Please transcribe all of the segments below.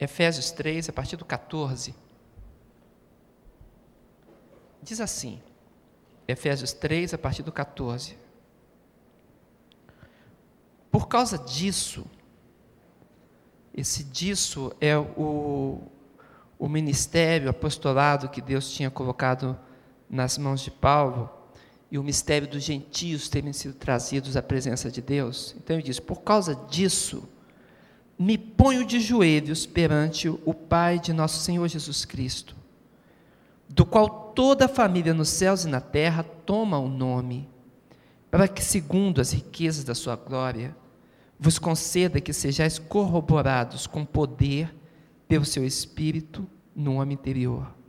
Efésios 3, a partir do 14. Diz assim, Efésios 3, a partir do 14. Por causa disso, esse disso é o, o ministério, o apostolado que Deus tinha colocado nas mãos de Paulo e o mistério dos gentios terem sido trazidos à presença de Deus. Então ele diz: por causa disso, me ponho de joelhos perante o Pai de nosso Senhor Jesus Cristo, do qual toda a família nos céus e na terra toma o nome, para que, segundo as riquezas da sua glória, vos conceda que sejais corroborados com poder pelo seu Espírito no homem interior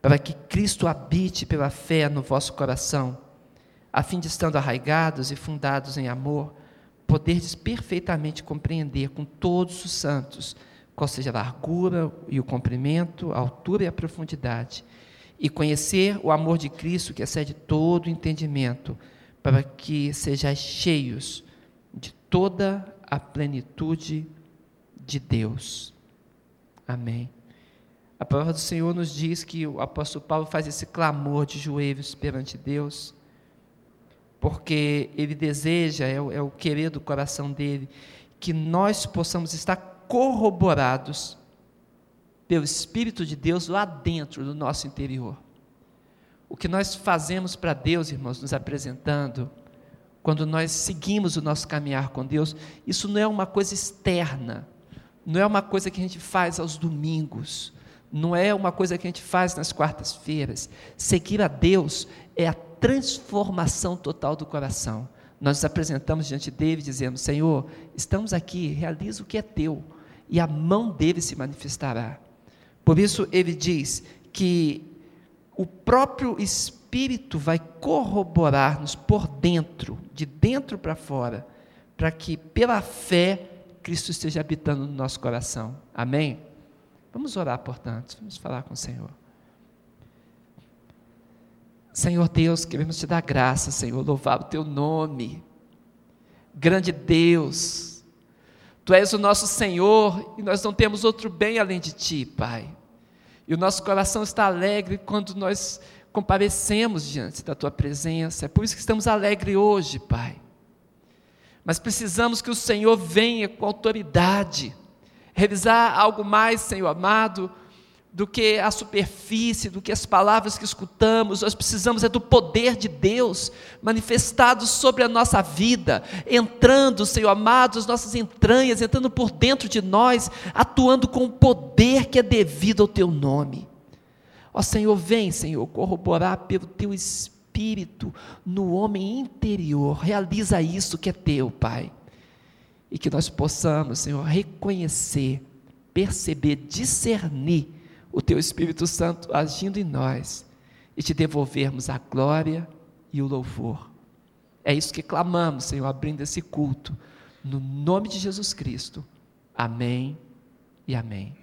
para que Cristo habite pela fé no vosso coração, a fim de estando arraigados e fundados em amor, poderdes perfeitamente compreender com todos os santos qual seja a largura e o comprimento, a altura e a profundidade, e conhecer o amor de Cristo que excede todo o entendimento, para que sejais cheios de toda a plenitude de Deus. Amém. A palavra do Senhor nos diz que o apóstolo Paulo faz esse clamor de joelhos perante Deus, porque ele deseja, é o, é o querer do coração dele, que nós possamos estar corroborados pelo Espírito de Deus lá dentro do nosso interior. O que nós fazemos para Deus, irmãos, nos apresentando, quando nós seguimos o nosso caminhar com Deus, isso não é uma coisa externa, não é uma coisa que a gente faz aos domingos, não é uma coisa que a gente faz nas quartas-feiras. Seguir a Deus é a transformação total do coração. Nós nos apresentamos diante dele dizemos: Senhor, estamos aqui, realiza o que é teu, e a mão dele se manifestará. Por isso, ele diz que o próprio Espírito vai corroborar-nos por dentro, de dentro para fora, para que pela fé Cristo esteja habitando no nosso coração. Amém? Vamos orar, portanto, vamos falar com o Senhor. Senhor Deus, queremos te dar graça, Senhor, louvar o teu nome. Grande Deus, tu és o nosso Senhor e nós não temos outro bem além de ti, Pai. E o nosso coração está alegre quando nós comparecemos diante da tua presença. É por isso que estamos alegres hoje, Pai. Mas precisamos que o Senhor venha com autoridade revisar algo mais, Senhor amado, do que a superfície, do que as palavras que escutamos, nós precisamos é do poder de Deus manifestado sobre a nossa vida, entrando, Senhor amado, as nossas entranhas, entrando por dentro de nós, atuando com o poder que é devido ao Teu nome. Ó Senhor, vem, Senhor, corroborar pelo Teu Espírito no homem interior, realiza isso que é Teu, Pai. E que nós possamos, Senhor, reconhecer, perceber, discernir o Teu Espírito Santo agindo em nós e te devolvermos a glória e o louvor. É isso que clamamos, Senhor, abrindo esse culto, no nome de Jesus Cristo. Amém e amém.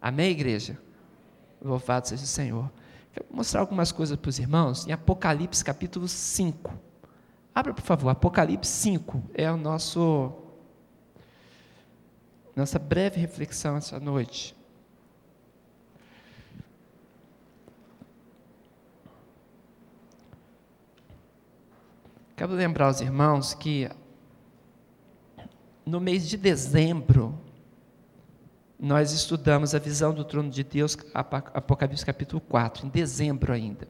Amém, igreja? Louvado seja o Senhor. Quero mostrar algumas coisas para os irmãos em Apocalipse capítulo 5. Abra, por favor, Apocalipse 5 é o nosso nossa breve reflexão essa noite. Quero lembrar aos irmãos que no mês de dezembro nós estudamos a visão do trono de Deus, Apocalipse capítulo 4, em dezembro ainda.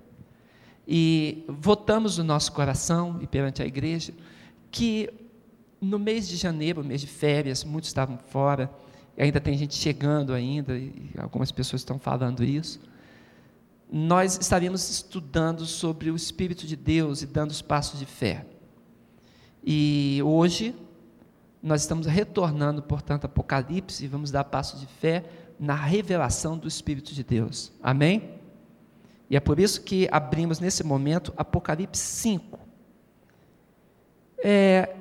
E votamos no nosso coração e perante a igreja que no mês de janeiro, mês de férias, muitos estavam fora, ainda tem gente chegando ainda, e algumas pessoas estão falando isso. Nós estaríamos estudando sobre o Espírito de Deus e dando os passos de fé. E hoje nós estamos retornando, portanto, Apocalipse e vamos dar passos de fé na revelação do Espírito de Deus. Amém? E é por isso que abrimos nesse momento Apocalipse 5. É,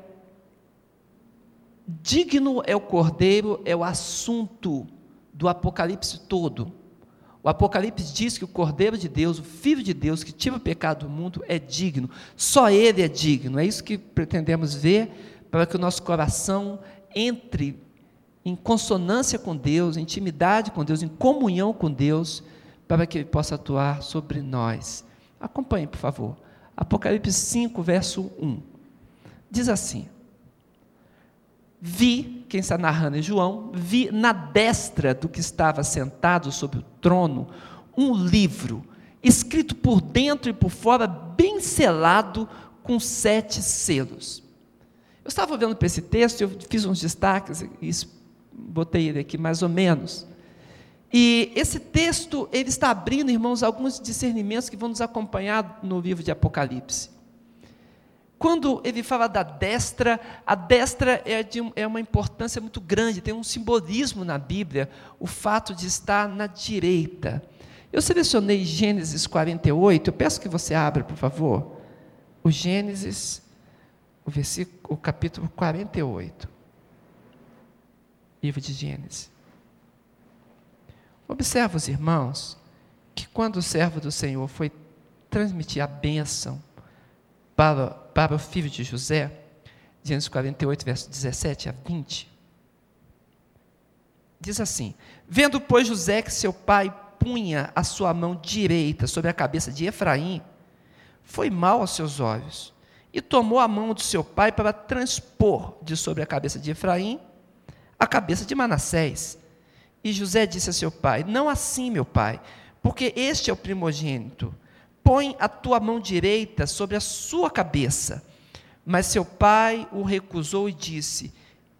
Digno é o cordeiro, é o assunto do Apocalipse todo. O Apocalipse diz que o Cordeiro de Deus, o Filho de Deus, que tira o pecado do mundo, é digno. Só Ele é digno. É isso que pretendemos ver para que o nosso coração entre em consonância com Deus, em intimidade com Deus, em comunhão com Deus, para que Ele possa atuar sobre nós. Acompanhe, por favor. Apocalipse 5, verso 1. Diz assim: Vi, quem está narrando é João, vi na destra do que estava sentado sobre o trono um livro, escrito por dentro e por fora, bem selado com sete selos. Eu estava olhando para esse texto, eu fiz uns destaques e botei ele aqui mais ou menos. E esse texto, ele está abrindo, irmãos, alguns discernimentos que vão nos acompanhar no livro de Apocalipse. Quando ele fala da destra, a destra é de é uma importância muito grande, tem um simbolismo na Bíblia, o fato de estar na direita. Eu selecionei Gênesis 48, eu peço que você abra, por favor. O Gênesis, o versículo, o capítulo 48. Livro de Gênesis. Observa os irmãos que quando o servo do Senhor foi transmitir a bênção para, filho de José, Gênesis 48, verso 17 a 20. Diz assim: Vendo, pois, José que seu pai punha a sua mão direita sobre a cabeça de Efraim, foi mal aos seus olhos, e tomou a mão do seu pai para transpor de sobre a cabeça de Efraim a cabeça de Manassés. E José disse a seu pai: Não assim, meu pai, porque este é o primogênito põe a tua mão direita sobre a sua cabeça. Mas seu pai o recusou e disse: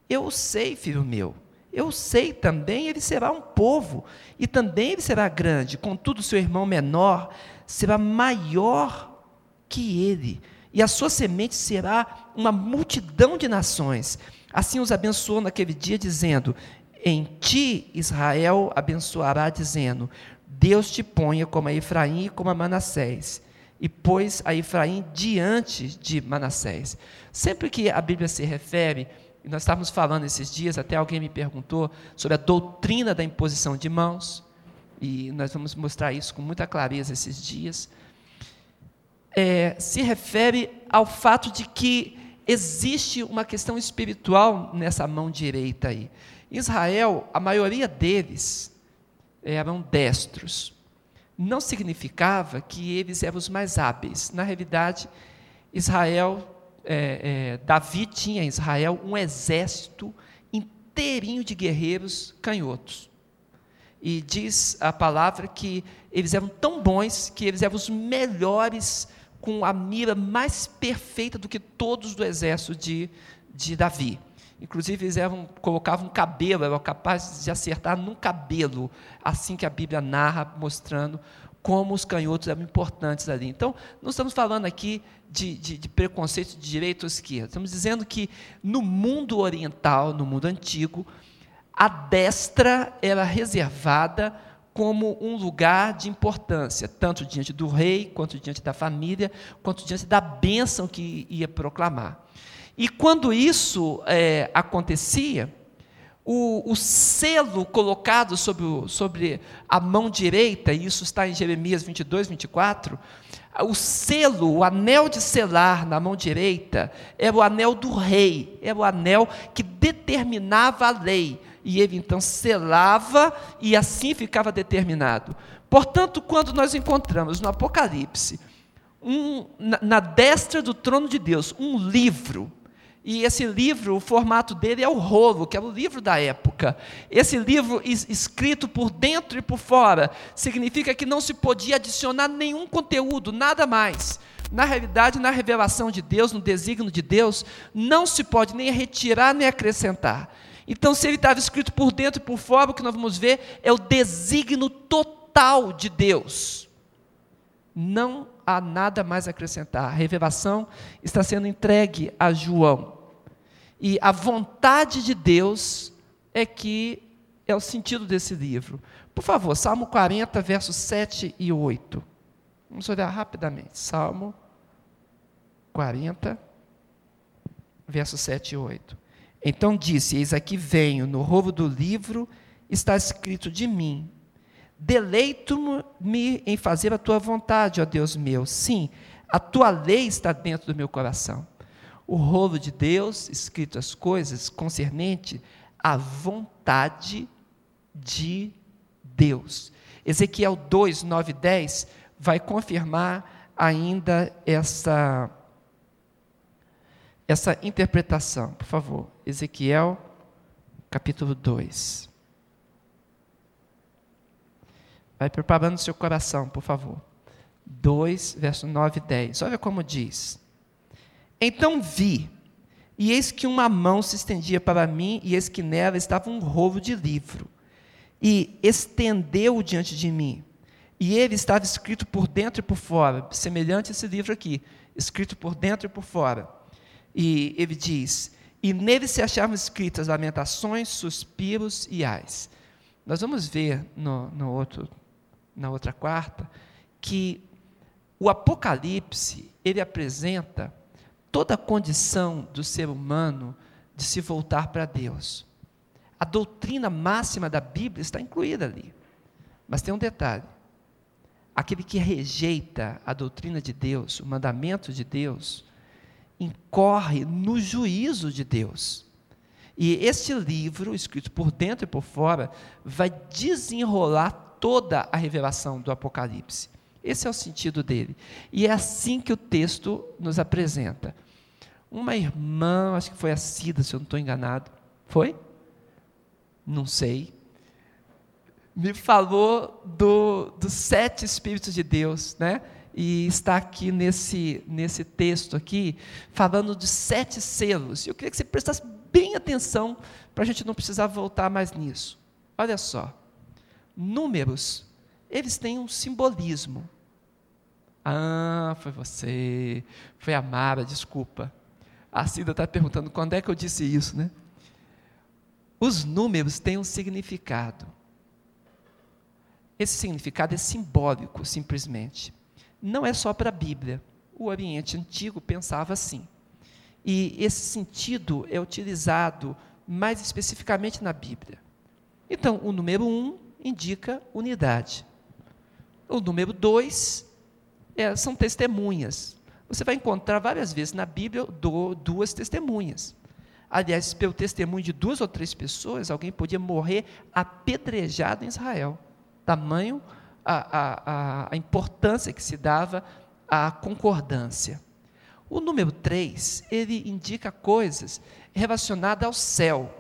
Eu sei, filho meu, eu sei também, ele será um povo, e também ele será grande, contudo, seu irmão menor será maior que ele, e a sua semente será uma multidão de nações. Assim os abençoou naquele dia, dizendo: Em ti Israel abençoará, dizendo: Deus te ponha como a Efraim e como a Manassés, e pôs a Efraim diante de Manassés. Sempre que a Bíblia se refere, e nós estávamos falando esses dias, até alguém me perguntou sobre a doutrina da imposição de mãos, e nós vamos mostrar isso com muita clareza esses dias. É, se refere ao fato de que existe uma questão espiritual nessa mão direita aí. Israel, a maioria deles, eram destros. Não significava que eles eram os mais hábeis. Na realidade, Israel, é, é, Davi tinha em Israel um exército inteirinho de guerreiros canhotos. E diz a palavra que eles eram tão bons que eles eram os melhores, com a mira mais perfeita do que todos do exército de, de Davi. Inclusive, eles eram, colocavam um cabelo, eram capazes de acertar num cabelo, assim que a Bíblia narra, mostrando como os canhotos eram importantes ali. Então, não estamos falando aqui de, de, de preconceito de direita ou esquerda. Estamos dizendo que no mundo oriental, no mundo antigo, a destra era reservada como um lugar de importância, tanto diante do rei, quanto diante da família, quanto diante da bênção que ia proclamar. E quando isso é, acontecia, o, o, selo colocado sobre, o, sobre a mão direita, e isso está em Jeremias 22, 24, o selo, o anel de selar na mão direita, era o anel do rei, era o anel que determinava a lei, e ele então selava e assim ficava determinado. Portanto, quando nós encontramos no Apocalipse, um, na, na destra do trono de Deus, um livro, e esse livro, o formato dele é o rolo, que é o livro da época. Esse livro escrito por dentro e por fora significa que não se podia adicionar nenhum conteúdo, nada mais. Na realidade, na revelação de Deus, no desígnio de Deus, não se pode nem retirar nem acrescentar. Então, se ele estava escrito por dentro e por fora, o que nós vamos ver é o desígnio total de Deus. Não há nada mais a acrescentar. A revelação está sendo entregue a João. E a vontade de Deus é que é o sentido desse livro. Por favor, Salmo 40, versos 7 e 8. Vamos olhar rapidamente. Salmo 40, versos 7 e 8. Então disse: Eis aqui venho, no roubo do livro está escrito de mim, Deleito-me em fazer a tua vontade, ó Deus meu. Sim, a tua lei está dentro do meu coração. O rolo de Deus, escrito as coisas concernente a vontade de Deus. Ezequiel 2, 9 e 10 vai confirmar ainda essa, essa interpretação. Por favor, Ezequiel capítulo 2. Vai preparando seu coração, por favor. 2, verso 9 e 10. Olha como diz. Então vi, e eis que uma mão se estendia para mim, e eis que nela estava um rolo de livro. E estendeu diante de mim. E ele estava escrito por dentro e por fora, semelhante a esse livro aqui, escrito por dentro e por fora. E ele diz: E nele se achavam escritas lamentações, suspiros e ais. Nós vamos ver no, no outro, na outra quarta que o Apocalipse ele apresenta toda a condição do ser humano de se voltar para Deus. A doutrina máxima da Bíblia está incluída ali. Mas tem um detalhe: aquele que rejeita a doutrina de Deus, o mandamento de Deus, incorre no juízo de Deus. E este livro, escrito por dentro e por fora, vai desenrolar toda a revelação do Apocalipse. Esse é o sentido dele. E é assim que o texto nos apresenta. Uma irmã, acho que foi a Cida, se eu não estou enganado. Foi? Não sei me falou do, dos sete Espíritos de Deus, né? E está aqui nesse, nesse texto aqui, falando de sete selos. Eu queria que você prestasse bem atenção, para a gente não precisar voltar mais nisso. Olha só, números, eles têm um simbolismo. Ah, foi você, foi a Mara, desculpa. A Cida está perguntando quando é que eu disse isso, né? Os números têm um significado. Esse significado é simbólico, simplesmente. Não é só para a Bíblia. O Oriente Antigo pensava assim. E esse sentido é utilizado mais especificamente na Bíblia. Então, o número um indica unidade. O número dois é, são testemunhas. Você vai encontrar várias vezes na Bíblia do, duas testemunhas. Aliás, pelo testemunho de duas ou três pessoas, alguém podia morrer apedrejado em Israel tamanho a, a, a importância que se dava à concordância. O número 3, ele indica coisas relacionadas ao céu.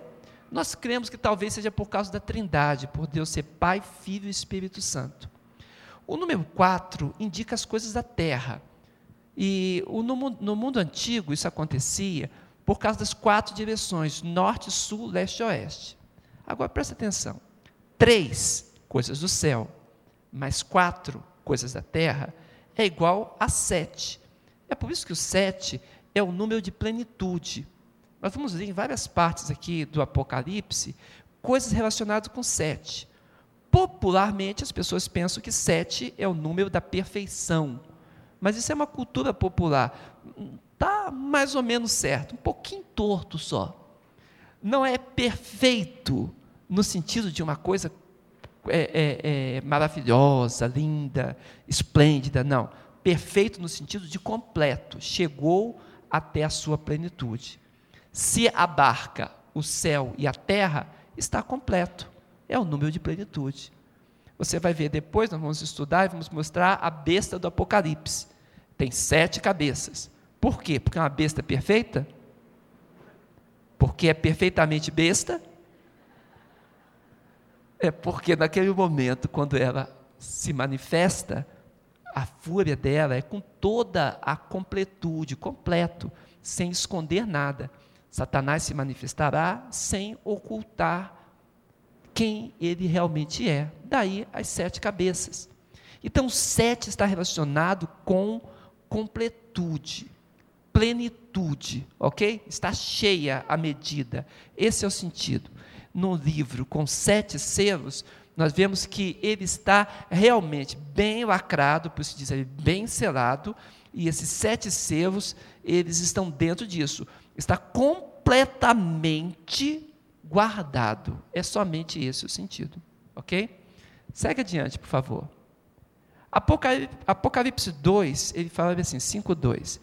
Nós cremos que talvez seja por causa da Trindade, por Deus ser Pai, Filho e Espírito Santo. O número 4 indica as coisas da terra. E no, mundo antigo isso acontecia por causa das quatro direções: norte, sul, leste e oeste. Agora presta atenção. 3 coisas do céu, mais quatro coisas da terra, é igual a sete. É por isso que o sete é o número de plenitude. Nós vamos ler em várias partes aqui do Apocalipse coisas relacionadas com sete. Popularmente, as pessoas pensam que sete é o número da perfeição. Mas isso é uma cultura popular. Está mais ou menos certo, um pouquinho torto só. Não é perfeito no sentido de uma coisa é, é, é, maravilhosa, linda, esplêndida, não. Perfeito no sentido de completo, chegou até a sua plenitude. Se abarca o céu e a terra, está completo. É o número de plenitude. Você vai ver depois, nós vamos estudar e vamos mostrar a besta do Apocalipse. Tem sete cabeças. Por quê? Porque é uma besta perfeita? Porque é perfeitamente besta? É porque naquele momento, quando ela se manifesta, a fúria dela é com toda a completude, completo, sem esconder nada. Satanás se manifestará sem ocultar quem ele realmente é. Daí as sete cabeças. Então, sete está relacionado com completude, plenitude, ok? Está cheia a medida. Esse é o sentido no livro com sete selos, nós vemos que ele está realmente bem lacrado, por isso dizer, bem selado, e esses sete selos, eles estão dentro disso. Está completamente guardado. É somente esse o sentido. Ok? Segue adiante, por favor. Apocalipse, Apocalipse 2, ele fala assim, 5,2.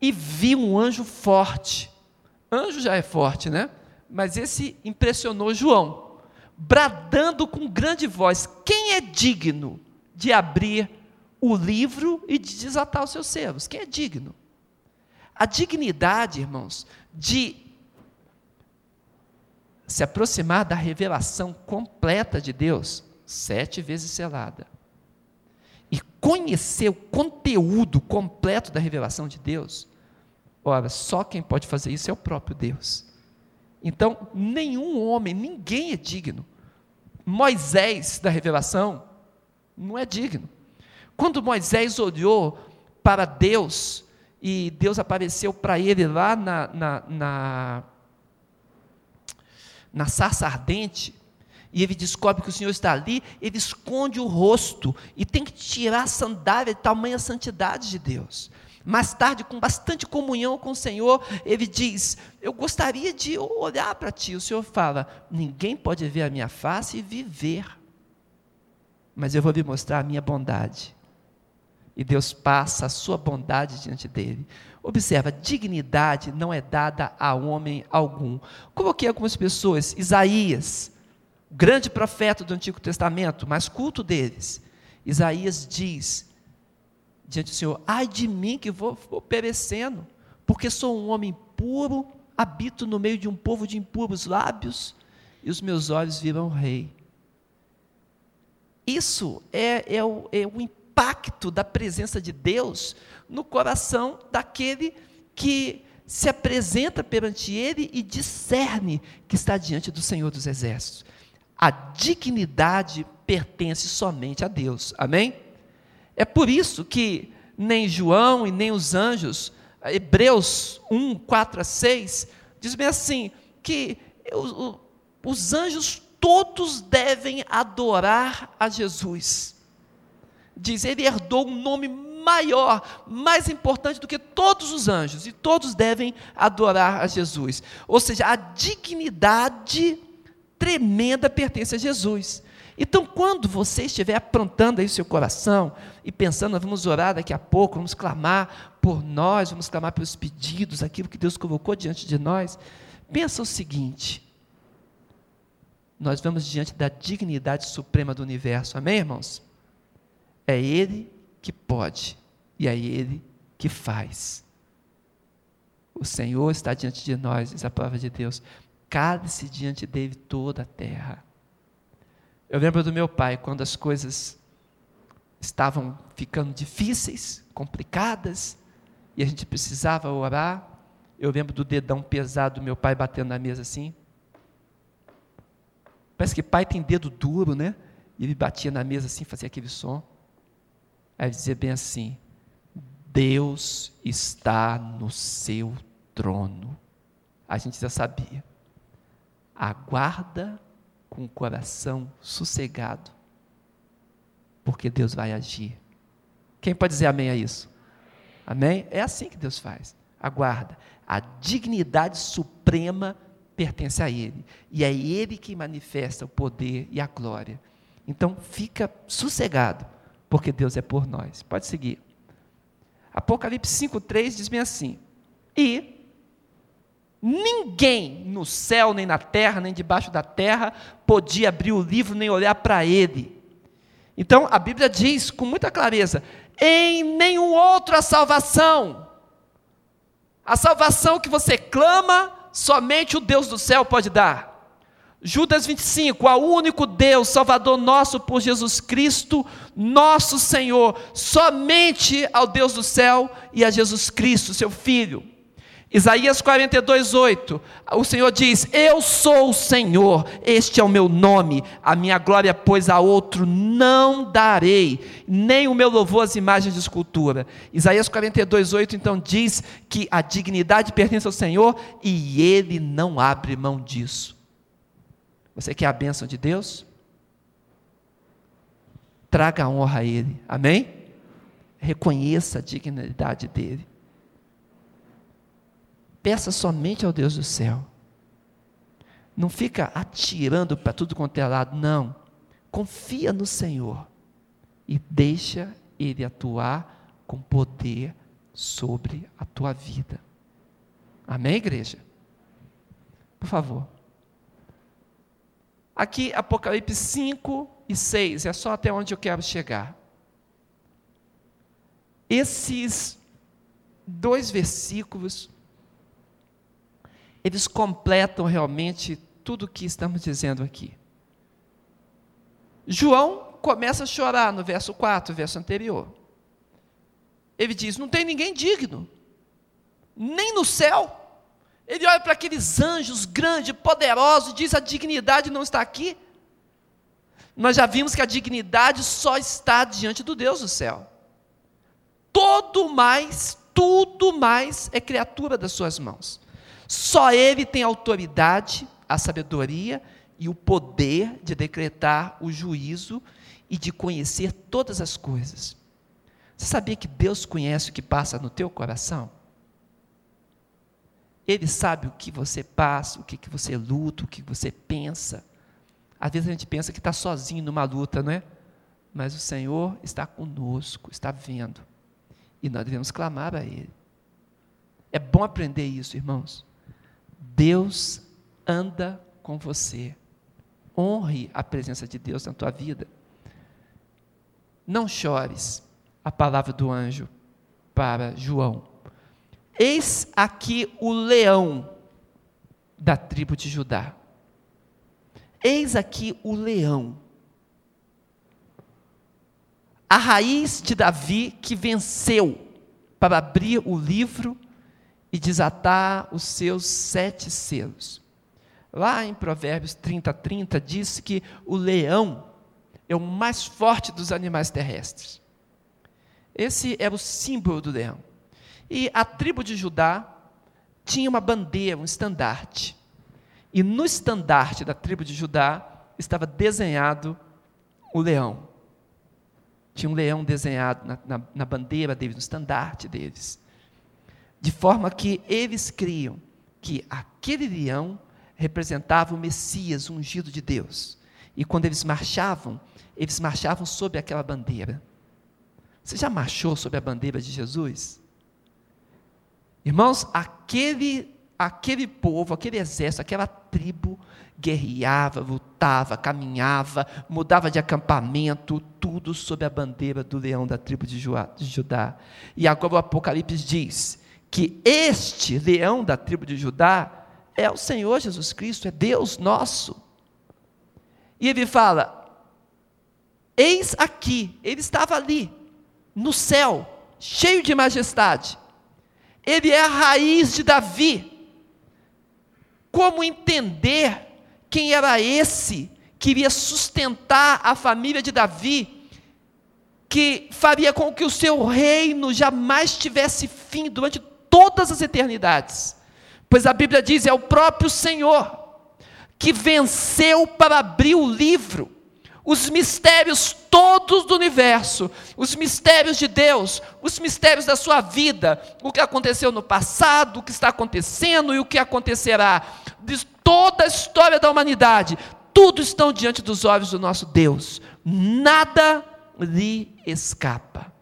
E vi um anjo forte. Anjo já é forte, né? mas esse impressionou João, bradando com grande voz: Quem é digno de abrir o livro e de desatar os seus selos? Quem é digno? A dignidade, irmãos, de se aproximar da revelação completa de Deus, sete vezes selada, e conhecer o conteúdo completo da revelação de Deus, ora, só quem pode fazer isso é o próprio Deus. Então, nenhum homem, ninguém é digno. Moisés da revelação não é digno. Quando Moisés olhou para Deus, e Deus apareceu para ele lá na, na, na, na sarça ardente, e ele descobre que o Senhor está ali, ele esconde o rosto e tem que tirar a sandália de tamanha santidade de Deus. Mais tarde, com bastante comunhão com o Senhor, ele diz: Eu gostaria de olhar para ti. O Senhor fala: Ninguém pode ver a minha face e viver, mas eu vou lhe mostrar a minha bondade. E Deus passa a sua bondade diante dele. Observa, dignidade não é dada a homem algum. Coloquei algumas pessoas, Isaías, grande profeta do Antigo Testamento, mais culto deles. Isaías diz diante do Senhor: Ai de mim que vou, vou perecendo, porque sou um homem puro, habito no meio de um povo de impuros lábios, e os meus olhos viram o rei. Isso é, é, o, é o impacto da presença de Deus no coração daquele que se apresenta perante ele e discerne que está diante do Senhor dos Exércitos. A dignidade pertence somente a Deus. Amém? É por isso que nem João e nem os anjos, Hebreus 1, 4 a 6, diz bem assim: que os anjos todos devem adorar a Jesus. Diz, ele herdou um nome maior, mais importante do que todos os anjos, e todos devem adorar a Jesus. Ou seja, a dignidade tremenda pertence a Jesus. Então, quando você estiver aprontando aí o seu coração e pensando, vamos orar daqui a pouco, vamos clamar por nós, vamos clamar pelos pedidos, aquilo que Deus colocou diante de nós, pensa o seguinte: nós vamos diante da dignidade suprema do universo, amém, irmãos? É Ele que pode e é Ele que faz. O Senhor está diante de nós, diz a palavra de Deus. Cale-se diante dele toda a terra. Eu lembro do meu pai, quando as coisas estavam ficando difíceis, complicadas, e a gente precisava orar. Eu lembro do dedão pesado do meu pai batendo na mesa assim. Parece que pai tem dedo duro, né? E ele batia na mesa assim, fazia aquele som. Aí dizia bem assim: Deus está no seu trono. A gente já sabia. Aguarda com o coração sossegado, porque Deus vai agir. Quem pode dizer amém a isso? Amém? É assim que Deus faz. Aguarda. A dignidade suprema pertence a Ele. E é Ele que manifesta o poder e a glória. Então, fica sossegado, porque Deus é por nós. Pode seguir. Apocalipse 5,3 diz bem assim: E Ninguém no céu, nem na terra, nem debaixo da terra podia abrir o livro nem olhar para ele. Então a Bíblia diz com muita clareza: em nenhum outro a salvação. A salvação que você clama, somente o Deus do céu pode dar. Judas 25, ao único Deus, Salvador nosso por Jesus Cristo, nosso Senhor, somente ao Deus do céu e a Jesus Cristo, seu Filho. Isaías 42, 8, o Senhor diz: Eu sou o Senhor, este é o meu nome, a minha glória, pois a outro não darei, nem o meu louvor às imagens de escultura. Isaías 42, 8 então diz que a dignidade pertence ao Senhor e Ele não abre mão disso. Você quer a bênção de Deus? Traga a honra a Ele, amém? Reconheça a dignidade dEle. Peça somente ao Deus do céu. Não fica atirando para tudo quanto é lado, não. Confia no Senhor e deixa Ele atuar com poder sobre a tua vida. Amém, igreja? Por favor. Aqui, Apocalipse 5 e 6, é só até onde eu quero chegar. Esses dois versículos, eles completam realmente tudo o que estamos dizendo aqui. João começa a chorar no verso 4, verso anterior. Ele diz: Não tem ninguém digno, nem no céu. Ele olha para aqueles anjos grandes, poderosos, e diz: A dignidade não está aqui. Nós já vimos que a dignidade só está diante do Deus do céu. Todo mais, tudo mais é criatura das suas mãos. Só Ele tem autoridade, a sabedoria e o poder de decretar o juízo e de conhecer todas as coisas. Você sabia que Deus conhece o que passa no teu coração? Ele sabe o que você passa, o que, você luta, o que você pensa. Às vezes a gente pensa que está sozinho numa luta, não é? Mas o Senhor está conosco, está vendo. E nós devemos clamar a Ele. É bom aprender isso, irmãos. Deus anda com você. Honre a presença de Deus na tua vida. Não chores a palavra do anjo para João. Eis aqui o leão da tribo de Judá. Eis aqui o leão. A raiz de Davi que venceu para abrir o livro e desatar os seus sete selos. Lá em Provérbios 30, 30, diz que o leão é o mais forte dos animais terrestres. Esse era o símbolo do leão. E a tribo de Judá tinha uma bandeira, um estandarte. E no estandarte da tribo de Judá estava desenhado o leão. Tinha um leão desenhado na, na, na bandeira deles, no estandarte deles. De forma que eles criam que aquele leão representava o Messias, o ungido de Deus. E quando eles marchavam, eles marchavam sob aquela bandeira. Você já marchou sob a bandeira de Jesus? Irmãos, aquele, aquele povo, aquele exército, aquela tribo guerreava, lutava, caminhava, mudava de acampamento, tudo sob a bandeira do leão da tribo de Judá. E agora o Apocalipse diz que este leão da tribo de Judá é o Senhor Jesus Cristo, é Deus nosso. E ele fala: Eis aqui, ele estava ali, no céu, cheio de majestade. Ele é a raiz de Davi. Como entender quem era esse que iria sustentar a família de Davi, que faria com que o seu reino jamais tivesse fim durante todas as eternidades? Pois a Bíblia diz: é o próprio Senhor que venceu para abrir o livro os mistérios todos do universo, os mistérios de Deus, os mistérios da sua vida, o que aconteceu no passado, o que está acontecendo e o que acontecerá, de toda a história da humanidade, tudo estão diante dos olhos do nosso Deus, nada lhe escapa.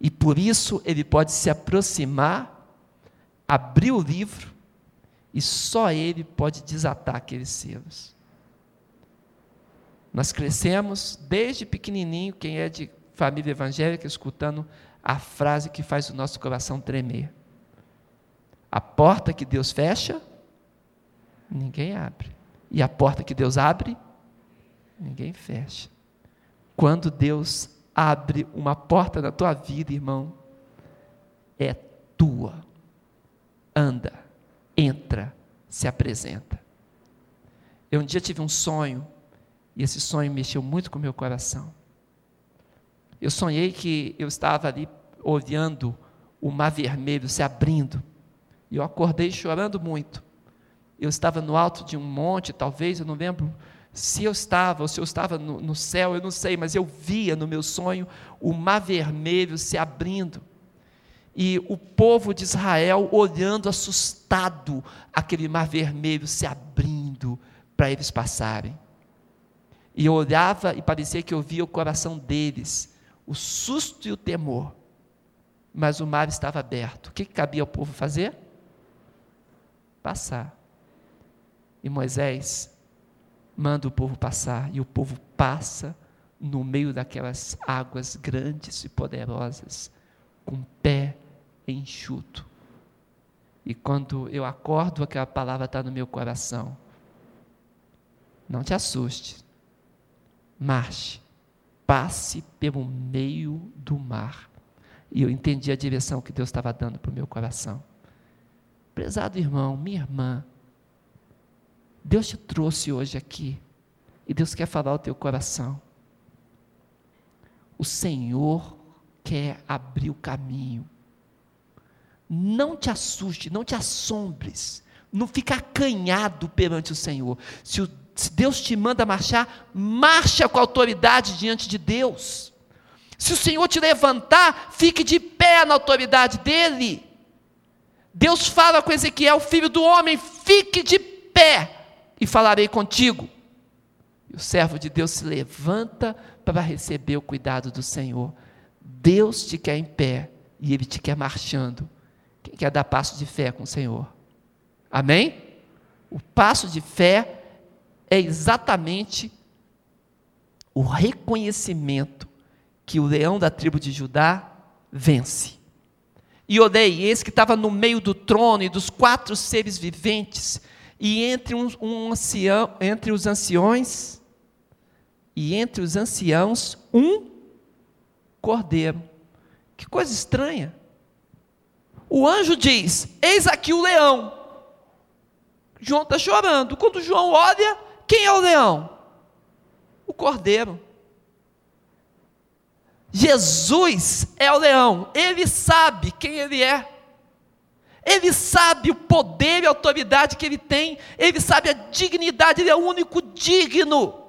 E por isso ele pode se aproximar, abrir o livro, e só ele pode desatar aqueles selos. Nós crescemos desde pequenininho, quem é de família evangélica, escutando a frase que faz o nosso coração tremer. A porta que Deus fecha, ninguém abre. E a porta que Deus abre, ninguém fecha. Quando Deus abre uma porta na tua vida, irmão, é tua. Anda, entra, se apresenta. Eu um dia tive um sonho e esse sonho mexeu muito com o meu coração. Eu sonhei que eu estava ali olhando o mar vermelho se abrindo. E eu acordei chorando muito. Eu estava no alto de um monte, talvez, eu não lembro se eu estava ou se eu estava no, no céu, eu não sei, mas eu via no meu sonho o mar vermelho se abrindo. E o povo de Israel olhando assustado aquele mar vermelho se abrindo para eles passarem. E eu olhava e parecia que eu via o coração deles, o susto e o temor. Mas o mar estava aberto. O que, cabia ao povo fazer? Passar. E Moisés manda o povo passar, e o povo passa no meio daquelas águas grandes e poderosas, com pé enxuto. E quando eu acordo, aquela palavra está no meu coração. Não te assuste. Marche. Passe pelo meio do mar. E eu entendi a direção que Deus estava dando para o meu coração. Prezado irmão, minha irmã, Deus te trouxe hoje aqui. E Deus quer falar ao teu coração. O Senhor quer abrir o caminho não te assuste, não te assombres, não fica acanhado perante o Senhor. Se, o, se Deus te manda marchar, marcha com autoridade diante de Deus. Se o Senhor te levantar, fique de pé na autoridade dele. Deus fala com Ezequiel, filho do homem, fique de pé e falarei contigo. E o servo de Deus se levanta para receber o cuidado do Senhor. Deus te quer em pé e ele te quer marchando quem quer dar passo de fé com o Senhor? Amém? O passo de fé é exatamente o reconhecimento que o leão da tribo de Judá vence. E olhei, esse que estava no meio do trono e dos quatro seres viventes, e entre, um, um ancião, entre os anciões, e entre os anciãos, um cordeiro. Que coisa estranha o anjo diz: Eis aqui o leão. João está chorando. Quando João olha, quem é o leão? O cordeiro. Jesus é o leão, ele sabe quem ele é, ele sabe o poder e a autoridade que ele tem, ele sabe a dignidade, ele é o único digno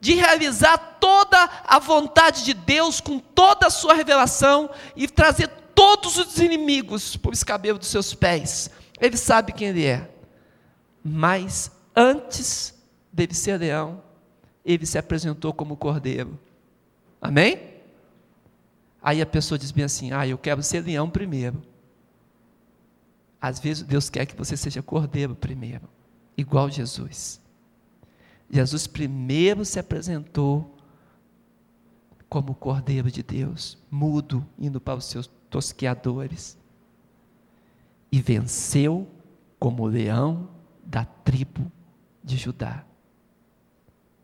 de realizar toda a vontade de Deus com toda a sua revelação e trazer todos os inimigos por escabelo dos seus pés. Ele sabe quem ele é. Mas antes dele ser leão, ele se apresentou como cordeiro. Amém? Aí a pessoa diz bem assim: Ah, eu quero ser leão primeiro. Às vezes Deus quer que você seja cordeiro primeiro, igual Jesus. Jesus primeiro se apresentou como cordeiro de Deus, mudo, indo para os seus tosqueadores, e venceu como leão da tribo de Judá.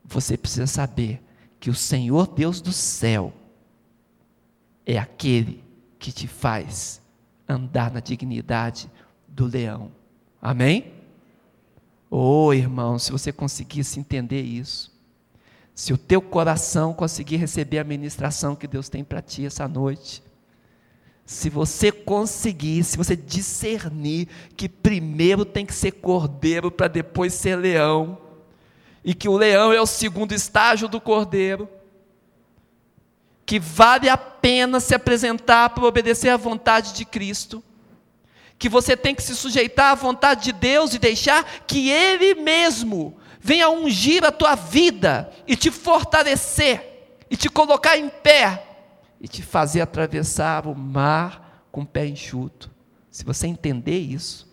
Você precisa saber que o Senhor Deus do céu é aquele que te faz andar na dignidade do leão. Amém? Oh, irmão, se você conseguisse entender isso, se o teu coração conseguir receber a ministração que Deus tem para ti essa noite, se você conseguir, se você discernir que primeiro tem que ser cordeiro para depois ser leão, e que o leão é o segundo estágio do cordeiro, que vale a pena se apresentar para obedecer à vontade de Cristo, que você tem que se sujeitar à vontade de Deus e deixar que Ele mesmo venha ungir a tua vida e te fortalecer e te colocar em pé e te fazer atravessar o mar com o pé enxuto. Se você entender isso,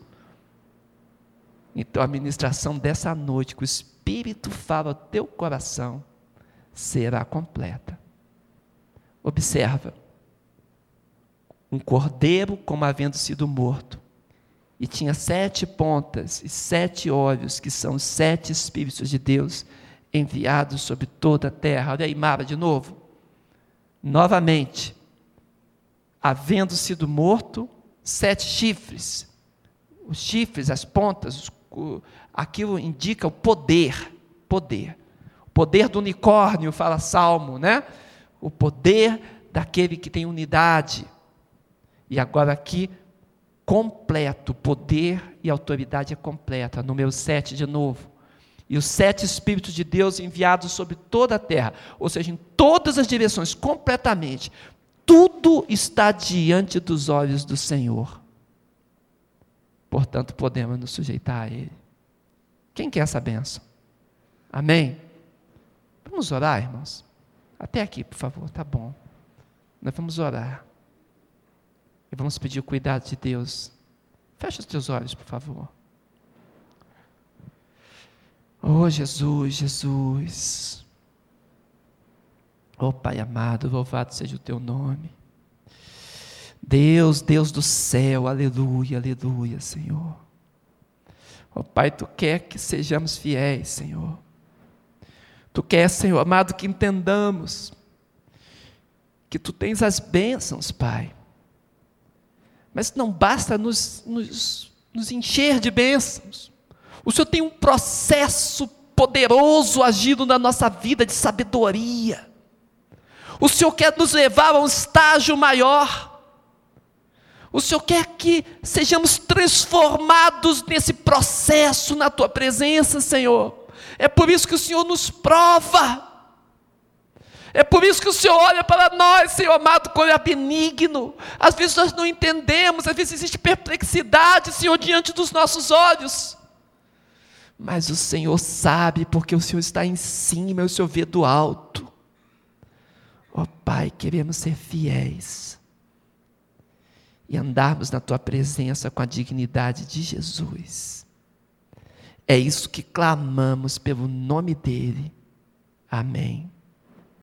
então a ministração dessa noite, que o Espírito fala ao teu coração, será completa. Observa, um cordeiro como havendo sido morto, e tinha sete pontas e sete olhos, que são os sete Espíritos de Deus enviados sobre toda a terra. Olha aí, Mara, de novo novamente, havendo sido morto, sete chifres. Os chifres, as pontas, aquilo indica o poder, poder. O poder do unicórnio, fala Salmo, né? O poder daquele que tem unidade. E agora aqui, completo, poder e autoridade é completa. Número 7 de novo e os sete Espíritos de Deus enviados sobre toda a terra, ou seja, em todas as direções, completamente. Tudo está diante dos olhos do Senhor. Portanto, podemos nos sujeitar a Ele. Quem quer essa benção? Amém? Vamos orar, irmãos? Até aqui, por favor, tá bom. Nós vamos orar. E vamos pedir o cuidado de Deus. Feche os teus olhos, por favor. Oh Jesus, Jesus. Oh Pai amado, louvado seja o teu nome. Deus, Deus do céu, aleluia, aleluia, Senhor. Oh Pai, tu quer que sejamos fiéis, Senhor. Tu quer, Senhor amado, que entendamos que tu tens as bênçãos, Pai. Mas não basta nos, nos, nos encher de bênçãos. O Senhor tem um processo poderoso agindo na nossa vida de sabedoria. O Senhor quer nos levar a um estágio maior. O Senhor quer que sejamos transformados nesse processo na tua presença, Senhor. É por isso que o Senhor nos prova. É por isso que o Senhor olha para nós, Senhor amado, com olhar benigno. Às vezes nós não entendemos, às vezes existe perplexidade, Senhor, diante dos nossos olhos. Mas o Senhor sabe, porque o Senhor está em cima, o Senhor vê do alto. Ó oh, Pai, queremos ser fiéis e andarmos na Tua presença com a dignidade de Jesus. É isso que clamamos pelo nome dEle. Amém.